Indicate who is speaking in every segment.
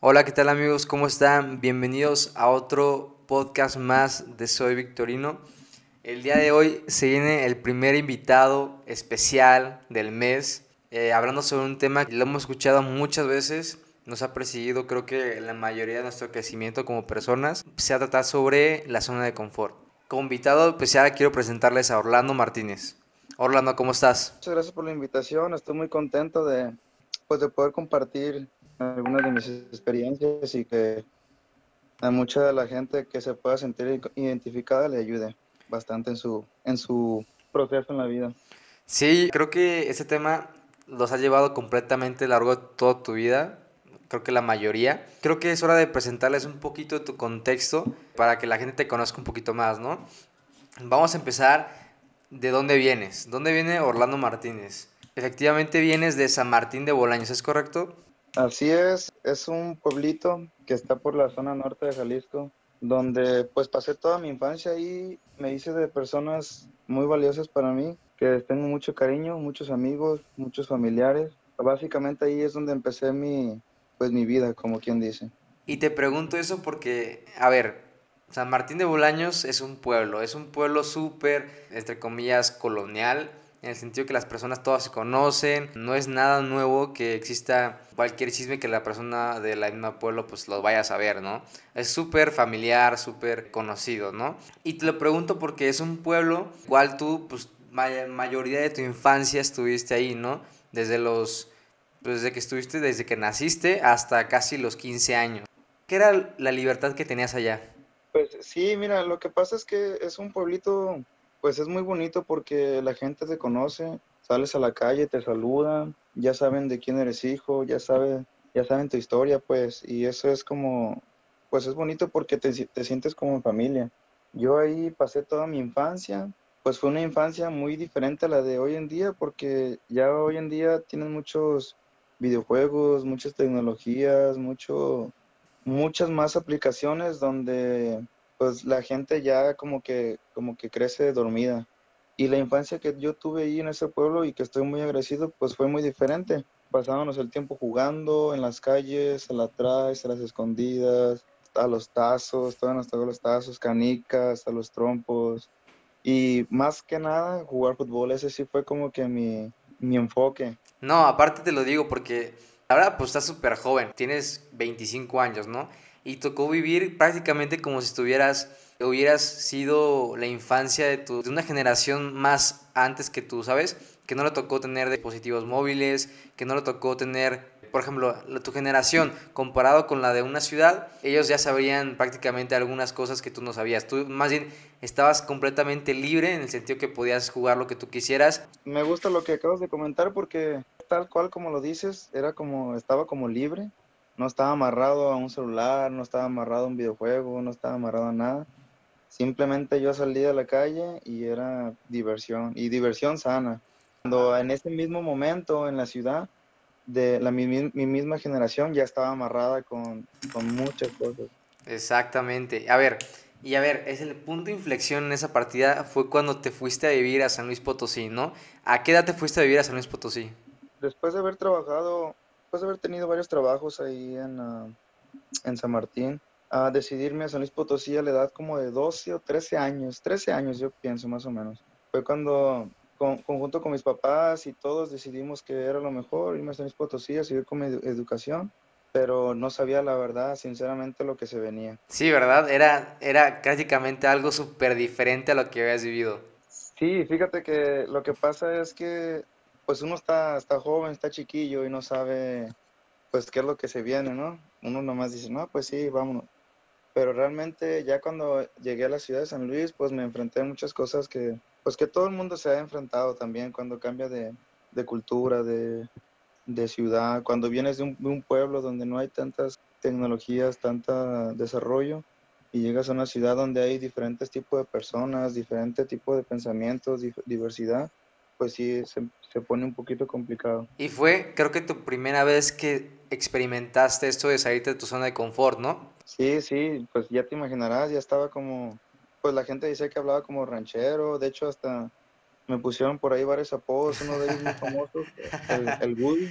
Speaker 1: Hola, ¿qué tal amigos? ¿Cómo están? Bienvenidos a otro podcast más de Soy Victorino. El día de hoy se viene el primer invitado especial del mes, eh, hablando sobre un tema que lo hemos escuchado muchas veces, nos ha presidido creo que la mayoría de nuestro crecimiento como personas, se ha tratado sobre la zona de confort. Como invitado especial quiero presentarles a Orlando Martínez. Orlando, ¿cómo estás?
Speaker 2: Muchas gracias por la invitación, estoy muy contento de, pues, de poder compartir algunas de mis experiencias y que a mucha de la gente que se pueda sentir identificada le ayude bastante en su, en su proceso en la vida.
Speaker 1: Sí, creo que ese tema los ha llevado completamente a lo largo de toda tu vida creo que la mayoría. Creo que es hora de presentarles un poquito de tu contexto para que la gente te conozca un poquito más, ¿no? Vamos a empezar de dónde vienes. ¿Dónde viene Orlando Martínez? Efectivamente vienes de San Martín de Bolaños, ¿es correcto?
Speaker 2: Así es, es un pueblito que está por la zona norte de Jalisco, donde pues pasé toda mi infancia y me hice de personas muy valiosas para mí, que tengo mucho cariño, muchos amigos, muchos familiares. Básicamente ahí es donde empecé mi, pues mi vida, como quien dice.
Speaker 1: Y te pregunto eso porque, a ver, San Martín de Bolaños es un pueblo, es un pueblo súper, entre comillas, colonial, en el sentido que las personas todas se conocen, no es nada nuevo que exista cualquier chisme que la persona de la misma pueblo pues lo vaya a saber, ¿no? Es súper familiar, súper conocido, ¿no? Y te lo pregunto porque es un pueblo cual tú, pues, mayoría de tu infancia estuviste ahí, ¿no? Desde los pues, desde que estuviste, desde que naciste hasta casi los 15 años. ¿Qué era la libertad que tenías allá?
Speaker 2: Pues sí, mira, lo que pasa es que es un pueblito, pues es muy bonito porque la gente te conoce, sales a la calle, te saludan, ya saben de quién eres hijo, ya saben, ya saben tu historia, pues, y eso es como, pues es bonito porque te, te sientes como en familia. Yo ahí pasé toda mi infancia, pues fue una infancia muy diferente a la de hoy en día porque ya hoy en día tienen muchos videojuegos, muchas tecnologías, mucho, muchas más aplicaciones donde pues la gente ya como que, como que crece dormida. Y la infancia que yo tuve ahí en ese pueblo y que estoy muy agradecido, pues fue muy diferente. Pasábamos el tiempo jugando en las calles, a la atrás, a las escondidas, a los tazos, todos nos los tazos, canicas, a los trompos. Y más que nada, jugar fútbol, ese sí fue como que mi, mi enfoque.
Speaker 1: No, aparte te lo digo porque ahora pues estás súper joven, tienes 25 años, ¿no? Y tocó vivir prácticamente como si estuvieras, hubieras sido la infancia de, tu, de una generación más antes que tú, ¿sabes? Que no le tocó tener dispositivos móviles, que no le tocó tener por ejemplo, tu generación comparado con la de una ciudad, ellos ya sabían prácticamente algunas cosas que tú no sabías. Tú más bien estabas completamente libre en el sentido que podías jugar lo que tú quisieras.
Speaker 2: Me gusta lo que acabas de comentar porque tal cual como lo dices, era como estaba como libre, no estaba amarrado a un celular, no estaba amarrado a un videojuego, no estaba amarrado a nada. Simplemente yo salía a la calle y era diversión y diversión sana. Cuando en ese mismo momento en la ciudad de la, mi, misma generación ya estaba amarrada con, con, muchas cosas.
Speaker 1: Exactamente. A ver, y a ver, es el punto de inflexión en esa partida fue cuando te fuiste a vivir a San Luis Potosí, ¿no? ¿A qué edad te fuiste a vivir a San Luis Potosí?
Speaker 2: Después de haber trabajado, después de haber tenido varios trabajos ahí en, ah, en San Martín, a decidirme a San Luis Potosí a la edad como de 12 o 13 años, 13 años yo pienso más o menos. Fue cuando con, conjunto con mis papás y todos decidimos que era lo mejor irme a San Luis Potosí a seguir con mi educación, pero no sabía la verdad, sinceramente, lo que se venía.
Speaker 1: Sí, ¿verdad? Era, era prácticamente algo súper diferente a lo que habías vivido.
Speaker 2: Sí, fíjate que lo que pasa es que pues uno está, está joven, está chiquillo y no sabe pues qué es lo que se viene, ¿no? Uno nomás dice, no, pues sí, vámonos. Pero realmente ya cuando llegué a la ciudad de San Luis, pues me enfrenté a muchas cosas que, pues que todo el mundo se ha enfrentado también cuando cambia de, cultura, de, ciudad, cuando vienes de un, pueblo donde no hay tantas tecnologías, tanto desarrollo, y llegas a una ciudad donde hay diferentes tipos de personas, diferentes tipos de pensamientos, diversidad, pues sí, se, se, pone un poquito complicado.
Speaker 1: Y fue, creo que tu primera vez que experimentaste esto de salirte de tu zona de confort, ¿no?
Speaker 2: Sí, sí, pues ya te imaginarás, ya estaba como pues la gente dice que hablaba como ranchero, de hecho hasta me pusieron por ahí varios apodos, uno de ellos muy famoso, el, el Woody,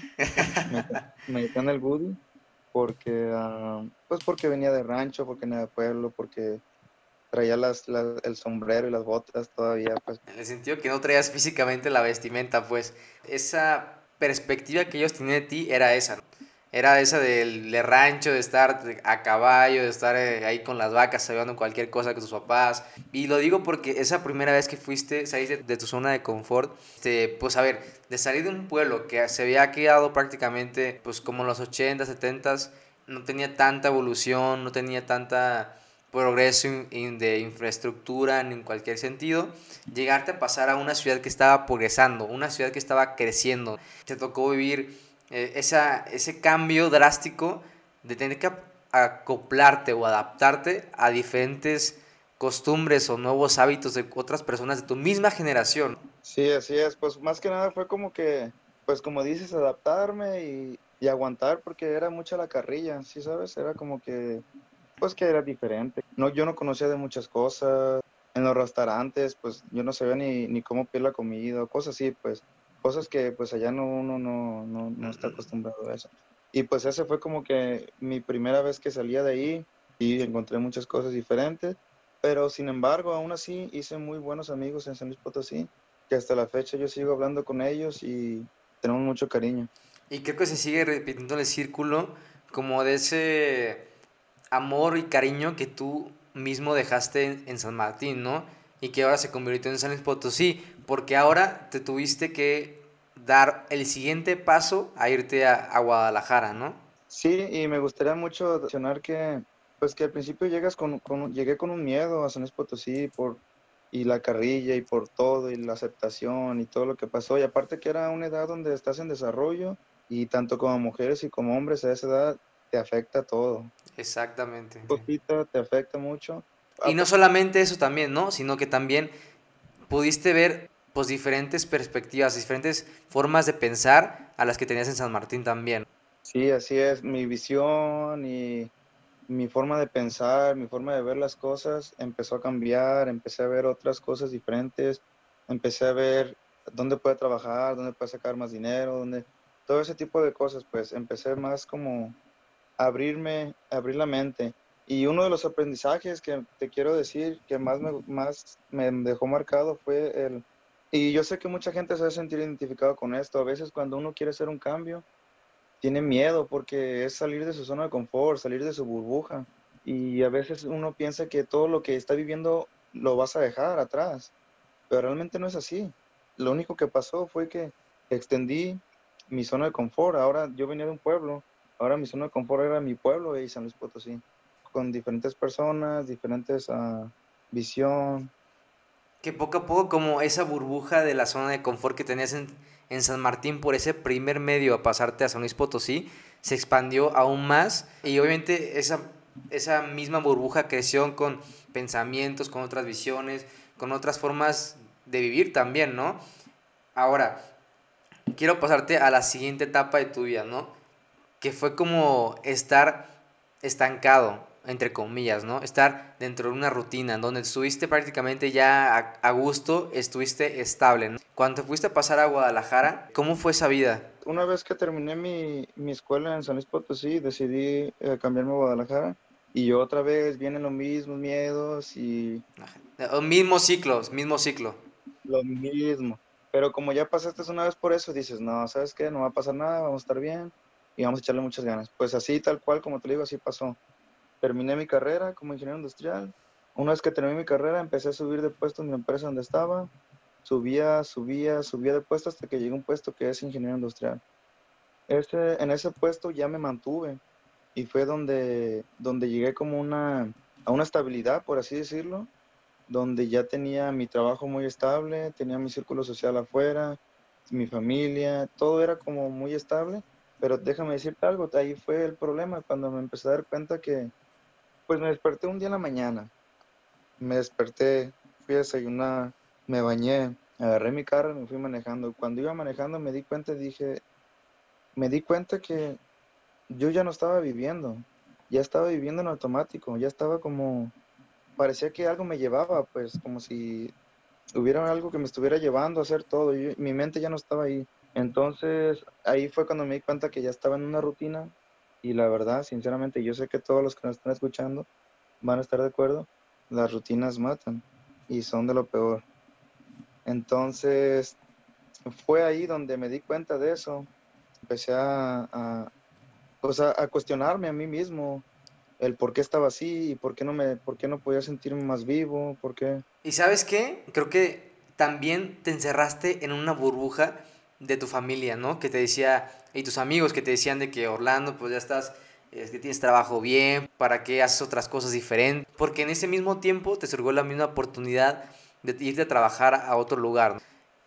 Speaker 2: me, me decían el Woody, porque, ah, pues porque venía de rancho, porque venía de pueblo, porque traía las, el sombrero y las botas todavía, pues.
Speaker 1: En el sentido que no traías físicamente la vestimenta, pues esa perspectiva que ellos tenían de ti era esa, Era esa del de rancho, de estar a caballo, de estar eh, ahí con las vacas, sabiendo cualquier cosa con tus papás. Y lo digo porque esa primera vez que fuiste, saliste de, tu zona de confort, este, pues a ver, de salir de un pueblo que se había quedado prácticamente, pues como en los 80, 70, no tenía tanta evolución, no tenía tanta progreso de infraestructura en cualquier sentido, llegarte a pasar a una ciudad que estaba progresando, una ciudad que estaba creciendo. Te tocó vivir eh, esa, ese cambio drástico de tener que acoplarte o adaptarte a diferentes costumbres o nuevos hábitos de otras personas de tu misma generación.
Speaker 2: Sí, así es. Pues más que nada fue como que, pues como dices, adaptarme y, y aguantar porque era mucha la carrilla, ¿sí sabes? Era como que pues que era diferente. No, yo no conocía de muchas cosas. En los restaurantes, pues yo no sabía ni, ni cómo pedir la comida, cosas así, pues cosas que pues allá no, uno no, no, no está acostumbrado a eso. Y pues ese fue como que mi primera vez que salía de ahí y encontré muchas cosas diferentes, pero sin embargo aún así hice muy buenos amigos en San Luis Potosí, que hasta la fecha yo sigo hablando con ellos y tenemos mucho cariño.
Speaker 1: Y creo que se sigue repitiendo el círculo como de ese amor y cariño que tú mismo dejaste en, San Martín, ¿no? Y que ahora se convirtió en San Luis Potosí, porque ahora te tuviste que dar el siguiente paso a irte a, Guadalajara, ¿no?
Speaker 2: Sí, y me gustaría mucho mencionar que, pues que al principio llegas con, llegué con un miedo a San Luis Potosí por, y la carrilla y por todo, y la aceptación y todo lo que pasó, y aparte que era una edad donde estás en desarrollo, y tanto como mujeres y como hombres a esa edad te afecta todo.
Speaker 1: Exactamente.
Speaker 2: poquito te afecta mucho.
Speaker 1: Y no solamente eso también, ¿no? Sino que también pudiste ver pues diferentes perspectivas, diferentes formas de pensar a las que tenías en San Martín también.
Speaker 2: Sí, así es. Mi visión y mi forma de pensar, mi forma de ver las cosas empezó a cambiar, empecé a ver otras cosas diferentes, empecé a ver dónde puede trabajar, dónde puede sacar más dinero, dónde todo ese tipo de cosas, pues empecé más como abrirme, abrir la mente. Y uno de los aprendizajes que te quiero decir que más me, más me dejó marcado fue el... Y yo sé que mucha gente se va a sentir identificado con esto. A veces cuando uno quiere hacer un cambio, tiene miedo porque es salir de su zona de confort, salir de su burbuja. Y a veces uno piensa que todo lo que está viviendo lo vas a dejar atrás. Pero realmente no es así. Lo único que pasó fue que extendí mi zona de confort. Ahora yo venía de un pueblo ahora mi zona de confort era mi pueblo y San Luis Potosí, con diferentes personas, diferentes uh, visión.
Speaker 1: Que poco a poco como esa burbuja de la zona de confort que tenías en, en San Martín por ese primer medio a pasarte a San Luis Potosí, se expandió aún más y obviamente esa, esa misma burbuja creció con pensamientos, con otras visiones, con otras formas de vivir también, ¿no? Ahora, quiero pasarte a la siguiente etapa de tu vida, ¿no? Que fue como estar estancado, entre comillas, ¿no? Estar dentro de una rutina, en donde estuviste prácticamente ya a, gusto, estuviste estable. ¿no? Cuando fuiste a pasar a Guadalajara, ¿cómo fue esa vida?
Speaker 2: Una vez que terminé mi, mi escuela en San Luis Potosí, decidí eh, cambiarme a Guadalajara. Y otra vez vienen los mismos miedos y...
Speaker 1: Los mismos ciclos, mismo ciclo.
Speaker 2: Lo mismo. Pero como ya pasaste una vez por eso, dices, no, ¿sabes qué? No va a pasar nada, vamos a estar bien y vamos a echarle muchas ganas. Pues así, tal cual, como te digo, así pasó. Terminé mi carrera como ingeniero industrial. Una vez que terminé mi carrera, empecé a subir de puesto en mi empresa donde estaba. Subía, subía, subía de puesto hasta que llegué a un puesto que es ingeniero industrial. Ese, en ese puesto ya me mantuve y fue donde, donde llegué como una, a una estabilidad, por así decirlo, donde ya tenía mi trabajo muy estable, tenía mi círculo social afuera, mi familia, todo era como muy estable pero déjame decirte algo, ahí fue el problema cuando me empecé a dar cuenta que, pues me desperté un día en la mañana, me desperté, fui a desayunar, me bañé, agarré mi carro y me fui manejando. Cuando iba manejando me di cuenta, dije, me di cuenta que yo ya no estaba viviendo, ya estaba viviendo en automático, ya estaba como, parecía que algo me llevaba, pues como si hubiera algo que me estuviera llevando a hacer todo, y mi mente ya no estaba ahí. Entonces ahí fue cuando me di cuenta que ya estaba en una rutina Y la verdad, sinceramente, yo sé que todos los que nos están escuchando van a estar de acuerdo, las rutinas matan y son de lo peor. Entonces, fue ahí donde me di cuenta de eso. Empecé a, pues a cuestionarme a mí mismo el por qué estaba así y por qué no me por qué no podía sentirme más vivo, por qué.
Speaker 1: ¿Y sabes qué? Creo que también te encerraste en una burbuja de tu familia, ¿no? Que te decía, y tus amigos que te decían de que Orlando, pues ya estás, es que tienes trabajo bien, ¿para qué haces otras cosas diferentes? Porque en ese mismo tiempo te surgió la misma oportunidad de irte a trabajar a otro lugar.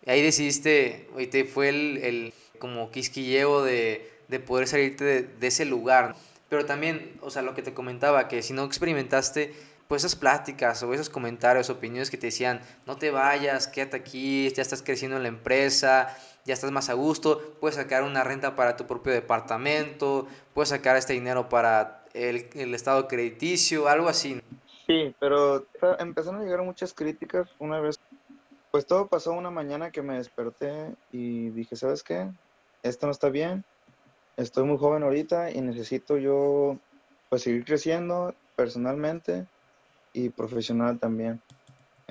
Speaker 1: Y ahí decidiste, y te fue el, el como quisquilleo de, de poder salirte de, ese lugar. Pero también, o sea, lo que te comentaba, que si no experimentaste pues esas pláticas o esos comentarios, opiniones que te decían, no te vayas, quédate aquí, ya estás creciendo en la empresa, ya estás más a gusto, puedes sacar una renta para tu propio departamento, puedes sacar este dinero para el, el estado crediticio, algo así.
Speaker 2: Sí, pero empezaron a llegar muchas críticas una vez. Pues todo pasó una mañana que me desperté y dije, ¿sabes qué? Esto no está bien. Estoy muy joven ahorita y necesito yo pues seguir creciendo personalmente y profesional también.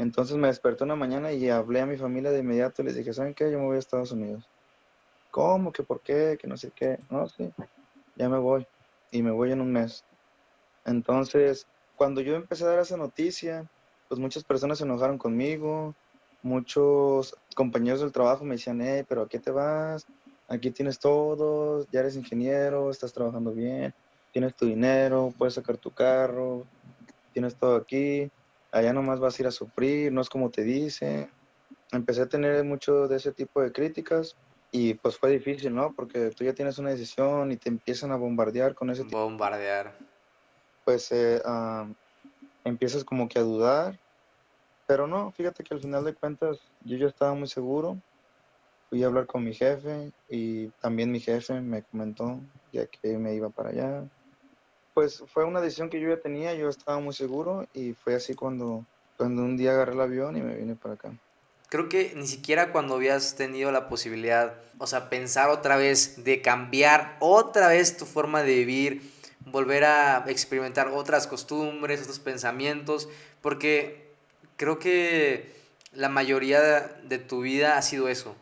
Speaker 2: Entonces me desperté una mañana y hablé a mi familia de inmediato y les dije, ¿saben qué? Yo me voy a Estados Unidos. ¿Cómo? ¿Que por qué? Que no sé qué. No, sí, ya me voy. Y me voy en un mes. Entonces, cuando yo empecé a dar esa noticia, pues muchas personas se enojaron conmigo. Muchos compañeros del trabajo me decían, hey, pero ¿a qué te vas? Aquí tienes todo, ya eres ingeniero, estás trabajando bien, tienes tu dinero, puedes sacar tu carro, tienes todo aquí, allá nomás vas a ir a sufrir, no es como te dice. Empecé a tener mucho de ese tipo de críticas y pues fue difícil, ¿no? Porque tú ya tienes una decisión y te empiezan a bombardear con ese
Speaker 1: tipo. Bombardear.
Speaker 2: Pues eh, uh, empiezas como que a dudar, pero no, fíjate que al final de cuentas yo ya estaba muy seguro. Fui a hablar con mi jefe y también mi jefe me comentó ya que me iba para allá pues fue una decisión que yo ya tenía, yo estaba muy seguro y fue así cuando, cuando un día agarré el avión y me vine para acá.
Speaker 1: Creo que ni siquiera cuando habías tenido la posibilidad, o sea, pensar otra vez de cambiar otra vez tu forma de vivir, volver a experimentar otras costumbres, otros pensamientos, porque creo que la mayoría de tu vida ha sido eso,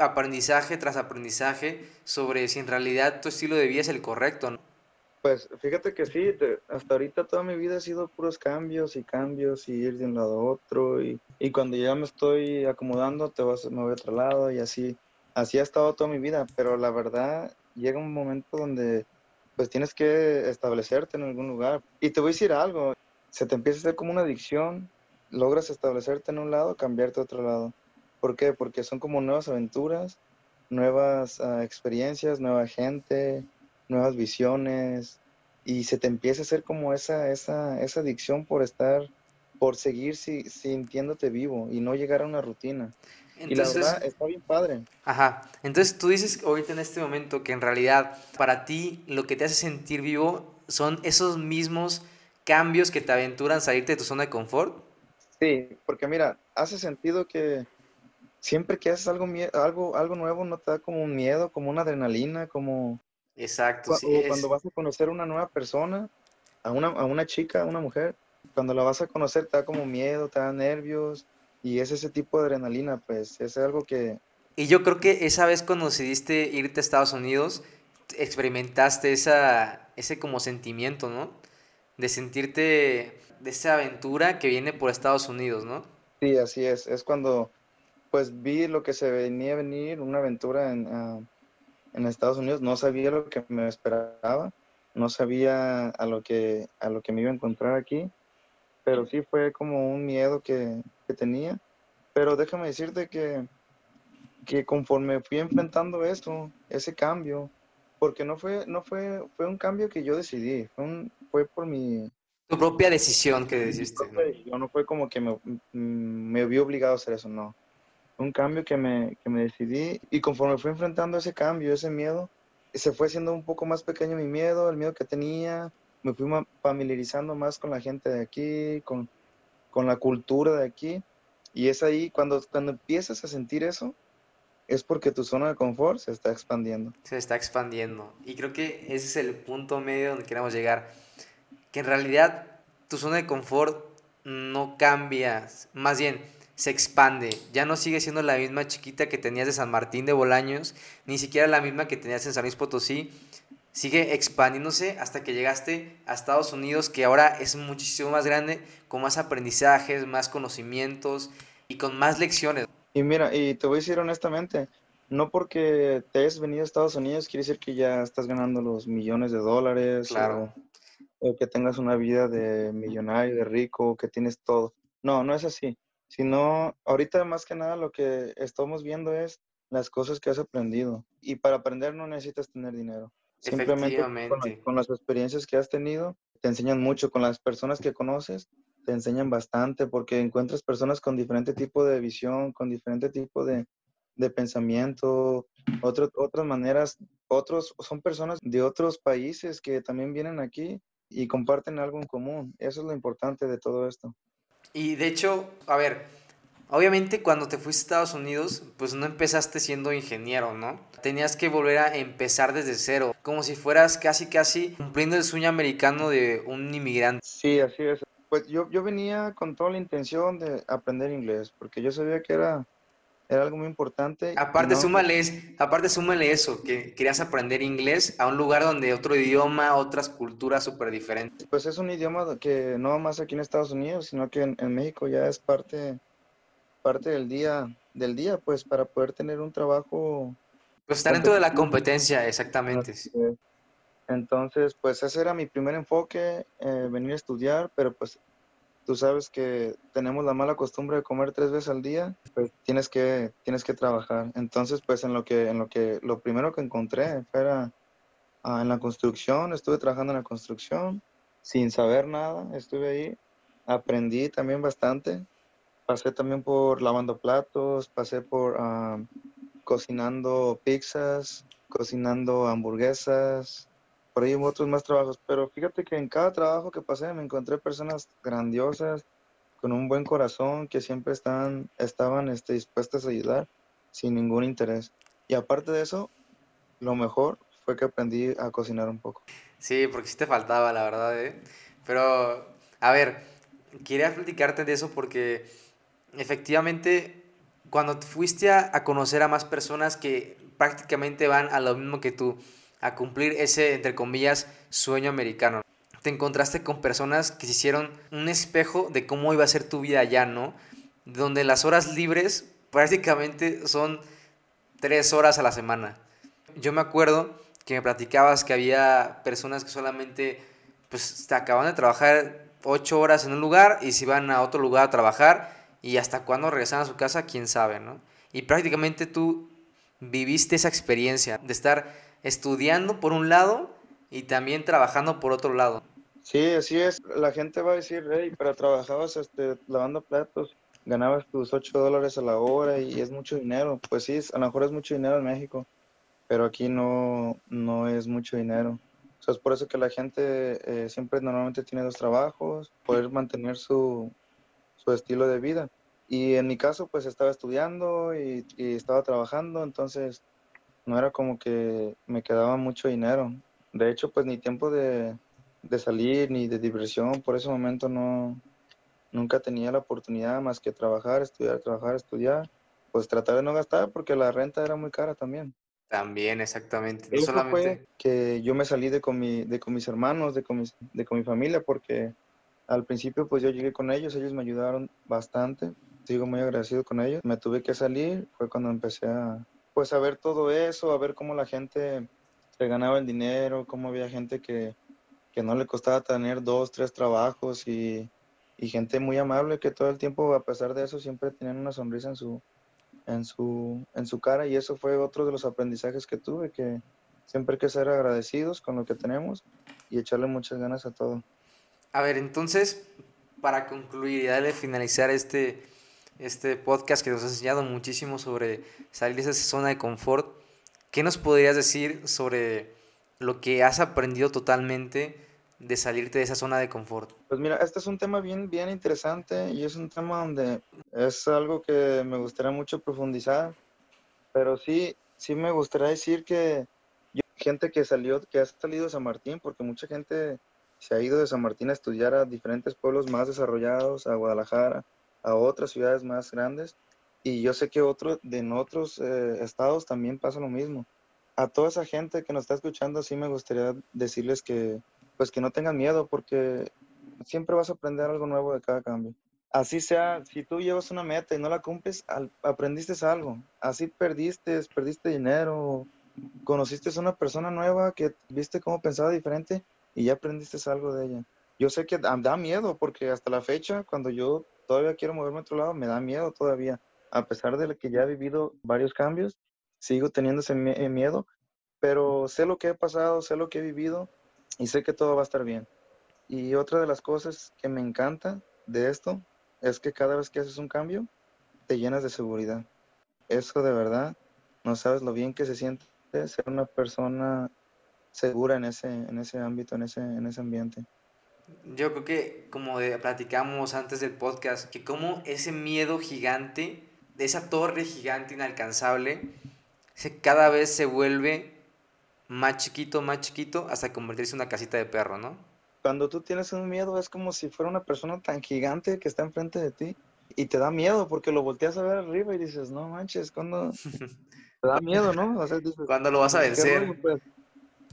Speaker 1: aprendizaje tras aprendizaje sobre si en realidad tu estilo de vida es el correcto.
Speaker 2: Pues fíjate que sí, hasta ahorita toda mi vida ha sido puros cambios y cambios y ir de un lado a otro y, y cuando ya me estoy acomodando te vas, me voy a otro lado y así, así ha estado toda mi vida, pero la verdad llega un momento donde pues tienes que establecerte en algún lugar y te voy a decir algo, se te empieza a hacer como una adicción, logras establecerte en un lado, cambiarte a otro lado. ¿Por qué? Porque son como nuevas aventuras, nuevas uh, experiencias, nueva gente, nuevas visiones y se te empieza a hacer como esa, esa, esa adicción por estar, por seguir si, sintiéndote vivo y no llegar a una rutina. y la verdad está bien padre.
Speaker 1: Ajá. Entonces tú dices ahorita en este momento que en realidad para ti lo que te hace sentir vivo son esos mismos cambios que te aventuran salirte de tu zona de confort.
Speaker 2: Sí, porque mira, hace sentido que siempre que haces algo, algo, algo nuevo no te da como un miedo, como una adrenalina, como,
Speaker 1: Exacto,
Speaker 2: sí. O cuando vas a conocer una nueva persona, a una, a una chica, a una mujer, cuando la vas a conocer te da como miedo, te da nervios y es ese tipo de adrenalina, pues es algo que...
Speaker 1: Y yo creo que esa vez cuando decidiste irte a Estados Unidos, experimentaste esa, ese como sentimiento, ¿no? De sentirte de esa aventura que viene por Estados Unidos, ¿no?
Speaker 2: Sí, así es. Es cuando pues vi lo que se venía a venir, una aventura en, uh, en Estados Unidos, no sabía lo que me esperaba, no sabía a lo que, a lo que me iba a encontrar aquí, pero sí fue como un miedo que, que tenía. Pero déjame decirte que, que conforme fui enfrentando eso, ese cambio, porque no fue, no fue, fue un cambio que yo decidí, fue, un, fue por mi...
Speaker 1: Tu propia decisión que decidiste.
Speaker 2: ¿no? no fue como que me, me vi obligado a hacer eso, no un cambio que me, que me decidí y conforme fui enfrentando ese cambio, ese miedo, se fue haciendo un poco más pequeño mi miedo, el miedo que tenía, me fui familiarizando más con la gente de aquí, con, con la cultura de aquí y es ahí cuando, cuando empiezas a sentir eso, es porque tu zona de confort se está expandiendo.
Speaker 1: Se está expandiendo. Y creo que ese es el punto medio donde queremos llegar. Que en realidad tu zona de confort no cambia, más bien se expande. Ya no sigue siendo la misma chiquita que tenías de San Martín de Bolaños, ni siquiera la misma que tenías en San Luis Potosí. Sigue expandiéndose hasta que llegaste a Estados Unidos, que ahora es muchísimo más grande, con más aprendizajes, más conocimientos y con más lecciones.
Speaker 2: Y mira, y te voy a decir honestamente, no porque te hayas venido a Estados Unidos quiere decir que ya estás ganando los millones de dólares.
Speaker 1: Claro.
Speaker 2: O, que tengas una vida de millonario, de rico, que tienes todo. No, no es así. Sino, ahorita más que nada lo que estamos viendo es las cosas que has aprendido. Y para aprender no necesitas tener dinero. Simplemente con, con, las experiencias que has tenido, te enseñan mucho. Con las personas que conoces, te enseñan bastante porque encuentras personas con diferente tipo de visión, con diferente tipo de, de pensamiento, otro, otras maneras, otros son personas de otros países que también vienen aquí y comparten algo en común. Eso es lo importante de todo esto.
Speaker 1: Y de hecho, a ver, obviamente cuando te fuiste a Estados Unidos, pues no empezaste siendo ingeniero, ¿no? Tenías que volver a empezar desde cero, como si fueras casi casi cumpliendo el sueño americano de un inmigrante.
Speaker 2: Sí, así es. Pues yo, yo venía con toda la intención de aprender inglés, porque yo sabía que era, era algo muy importante.
Speaker 1: Aparte, súmale, aparte, súmale eso, que querías aprender inglés a un lugar donde otro idioma, otras culturas súper diferentes.
Speaker 2: Pues es un idioma que no más aquí en Estados Unidos, sino que en, en, México ya es parte, parte del día, del día, pues para poder tener un trabajo.
Speaker 1: Pues estar dentro de la competencia, exactamente.
Speaker 2: Entonces, pues ese era mi primer enfoque, eh, venir a estudiar, pero pues tú sabes que tenemos la mala costumbre de comer tres veces al día, pues tienes que, tienes que trabajar. Entonces, pues en lo que, en lo que, lo primero que encontré fue ah, en la construcción, estuve trabajando en la construcción, sin saber nada, estuve ahí, aprendí también bastante, pasé también por lavando platos, pasé por ah, cocinando pizzas, cocinando hamburguesas, por ahí otros más trabajos, pero fíjate que en cada trabajo que pasé me encontré personas grandiosas, con un buen corazón, que siempre están, estaban este, dispuestas a ayudar sin ningún interés. Y aparte de eso, lo mejor fue que aprendí a cocinar un poco.
Speaker 1: Sí, porque sí te faltaba, la verdad, ¿eh? Pero, a ver, quería platicarte de eso porque efectivamente cuando fuiste a conocer a más personas que prácticamente van a lo mismo que tú, a cumplir ese, entre comillas, sueño americano. Te encontraste con personas que se hicieron un espejo de cómo iba a ser tu vida allá, ¿no? Donde las horas libres prácticamente son tres horas a la semana. Yo me acuerdo que me platicabas que había personas que solamente pues te acaban de trabajar ocho horas en un lugar y se iban a otro lugar a trabajar y hasta cuándo regresan a su casa, quién sabe, ¿no? Y prácticamente tú viviste esa experiencia de estar estudiando por un lado y también trabajando por otro lado.
Speaker 2: Sí, así es. La gente va a decir, hey, pero trabajabas este, lavando platos, ganabas tus 8 dólares a la hora y es mucho dinero. Pues sí, a lo mejor es mucho dinero en México, pero aquí no, no es mucho dinero. O sea, es por eso que la gente eh, siempre normalmente tiene dos trabajos, poder mantener su, su estilo de vida. Y en mi caso, pues estaba estudiando y, y estaba trabajando, entonces no era como que me quedaba mucho dinero. De hecho, pues ni tiempo de, salir ni de diversión, por ese momento no, nunca tenía la oportunidad más que trabajar, estudiar, trabajar, estudiar, pues tratar de no gastar porque la renta era muy cara también.
Speaker 1: También, exactamente.
Speaker 2: No solamente... que yo me salí de con, mi, de con mis hermanos, de con, mis, de con mi familia, porque al principio pues yo llegué con ellos, ellos me ayudaron bastante, sigo muy agradecido con ellos. Me tuve que salir, fue cuando empecé a, pues a ver todo eso, a ver cómo la gente se ganaba el dinero, cómo había gente que, no le costaba tener dos, tres trabajos y, gente muy amable que todo el tiempo, a pesar de eso, siempre tenían una sonrisa en su, en su, en su cara y eso fue otro de los aprendizajes que tuve, que siempre hay que ser agradecidos con lo que tenemos y echarle muchas ganas a todo.
Speaker 1: A ver, entonces, para concluir y darle finalizar este, este podcast que nos ha enseñado muchísimo sobre salir de esa zona de confort. ¿Qué nos podrías decir sobre lo que has aprendido totalmente de salirte de esa zona de confort?
Speaker 2: Pues mira, este es un tema bien, bien interesante y es un tema donde es algo que me gustaría mucho profundizar, Pero sí, sí me gustaría decir que gente que salió, que ha salido de San Martín, porque mucha gente se ha ido de San Martín a estudiar a diferentes pueblos más desarrollados, a Guadalajara, a otras ciudades más grandes. Y yo sé que otro, en otros eh, estados también pasa lo mismo. A toda esa gente que nos está escuchando, sí me gustaría decirles que, pues que no tengan miedo, porque siempre vas a aprender algo nuevo de cada cambio. Así sea, si tú llevas una meta y no la cumples, aprendiste algo. Así perdiste, perdiste dinero, conociste a una persona nueva que viste cómo pensaba diferente y ya aprendiste algo de ella. Yo sé que da miedo porque hasta la fecha, cuando yo todavía quiero moverme a otro lado, me da miedo todavía. A pesar de que ya he vivido varios cambios, sigo teniendo ese eh, miedo, pero sé lo que he pasado, sé lo que he vivido y sé que todo va a estar bien. Y otra de las cosas que me encanta de esto es que cada vez que haces un cambio, te llenas de seguridad. Eso de verdad, no sabes lo bien que se siente ser una persona segura en ese, en ese ámbito, en ese, en ese ambiente.
Speaker 1: Yo creo que, como platicamos antes del podcast, que como ese miedo gigante, de esa torre gigante inalcanzable, se, cada vez se vuelve más chiquito, más chiquito, hasta convertirse en una casita de perro, ¿no?
Speaker 2: Cuando tú tienes un miedo es como si fuera una persona tan gigante que está enfrente de ti y te da miedo porque lo volteas a ver arriba y dices, no manches, cuando te da miedo, ¿no? O
Speaker 1: ¿Cuándo lo vas a vencer?
Speaker 2: Pues".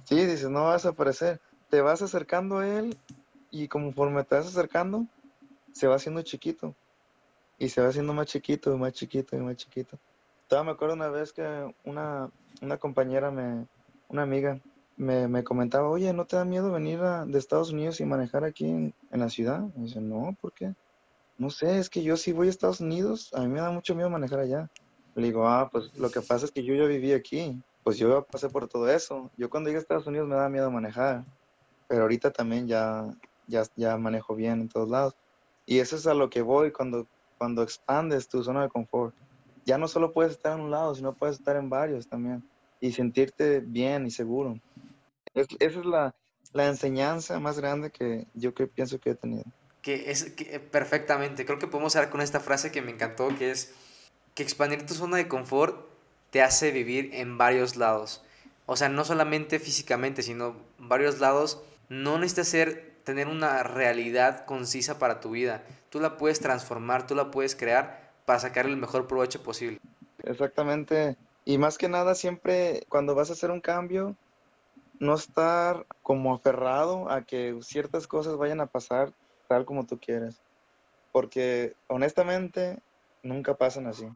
Speaker 2: Sí, dices, no vas a aparecer. Te vas acercando a él y conforme te vas acercando, se va haciendo chiquito. Y se va haciendo más chiquito, y más chiquito, y más chiquito. Todavía me acuerdo una vez que una, una compañera, me, una amiga, me, me, comentaba, oye, ¿no te da miedo venir de Estados Unidos y manejar aquí en, en la ciudad? Y dice, no, ¿por qué? No sé, es que yo si voy a Estados Unidos, a mí me da mucho miedo manejar allá. Le digo, ah, pues lo que pasa es que yo ya viví aquí, pues yo ya pasé por todo eso. Yo cuando llegué a Estados Unidos me da miedo manejar, pero ahorita también ya, ya, ya manejo bien en todos lados. Y eso es a lo que voy cuando, cuando expandes tu zona de confort. Ya no solo puedes estar en un lado, sino puedes estar en varios también y sentirte bien y seguro. esa es la, la, enseñanza más grande que yo que pienso que he tenido.
Speaker 1: Que es que, perfectamente, creo que podemos hablar con esta frase que me encantó, que es que expandir tu zona de confort te hace vivir en varios lados. O sea, no solamente físicamente, sino varios lados. No necesitas ser, tener una realidad concisa para tu vida. Tú la puedes transformar, tú la puedes crear para sacarle el mejor provecho posible.
Speaker 2: Exactamente. Y más que nada, siempre cuando vas a hacer un cambio, no estar como aferrado a que ciertas cosas vayan a pasar tal como tú quieres. Porque honestamente, nunca pasan así.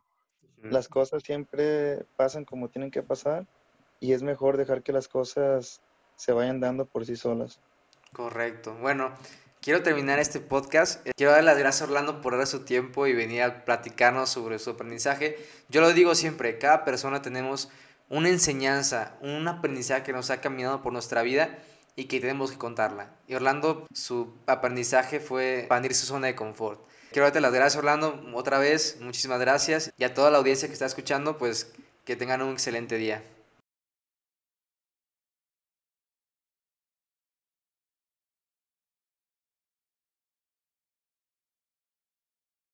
Speaker 2: Las cosas siempre pasan como tienen que pasar y es mejor dejar que las cosas se vayan dando por sí solas.
Speaker 1: Correcto. Bueno, quiero terminar este podcast. Quiero dar las gracias a Orlando por dar su tiempo y venir a platicarnos sobre su aprendizaje. Yo lo digo siempre, cada persona tenemos una enseñanza, un aprendizaje que nos ha caminado por nuestra vida y que tenemos que contarla. Y Orlando, su aprendizaje fue expandir su zona de confort. Quiero darte las gracias, Orlando, otra vez. Muchísimas gracias. Y a toda la audiencia que está escuchando, pues que tengan un excelente día.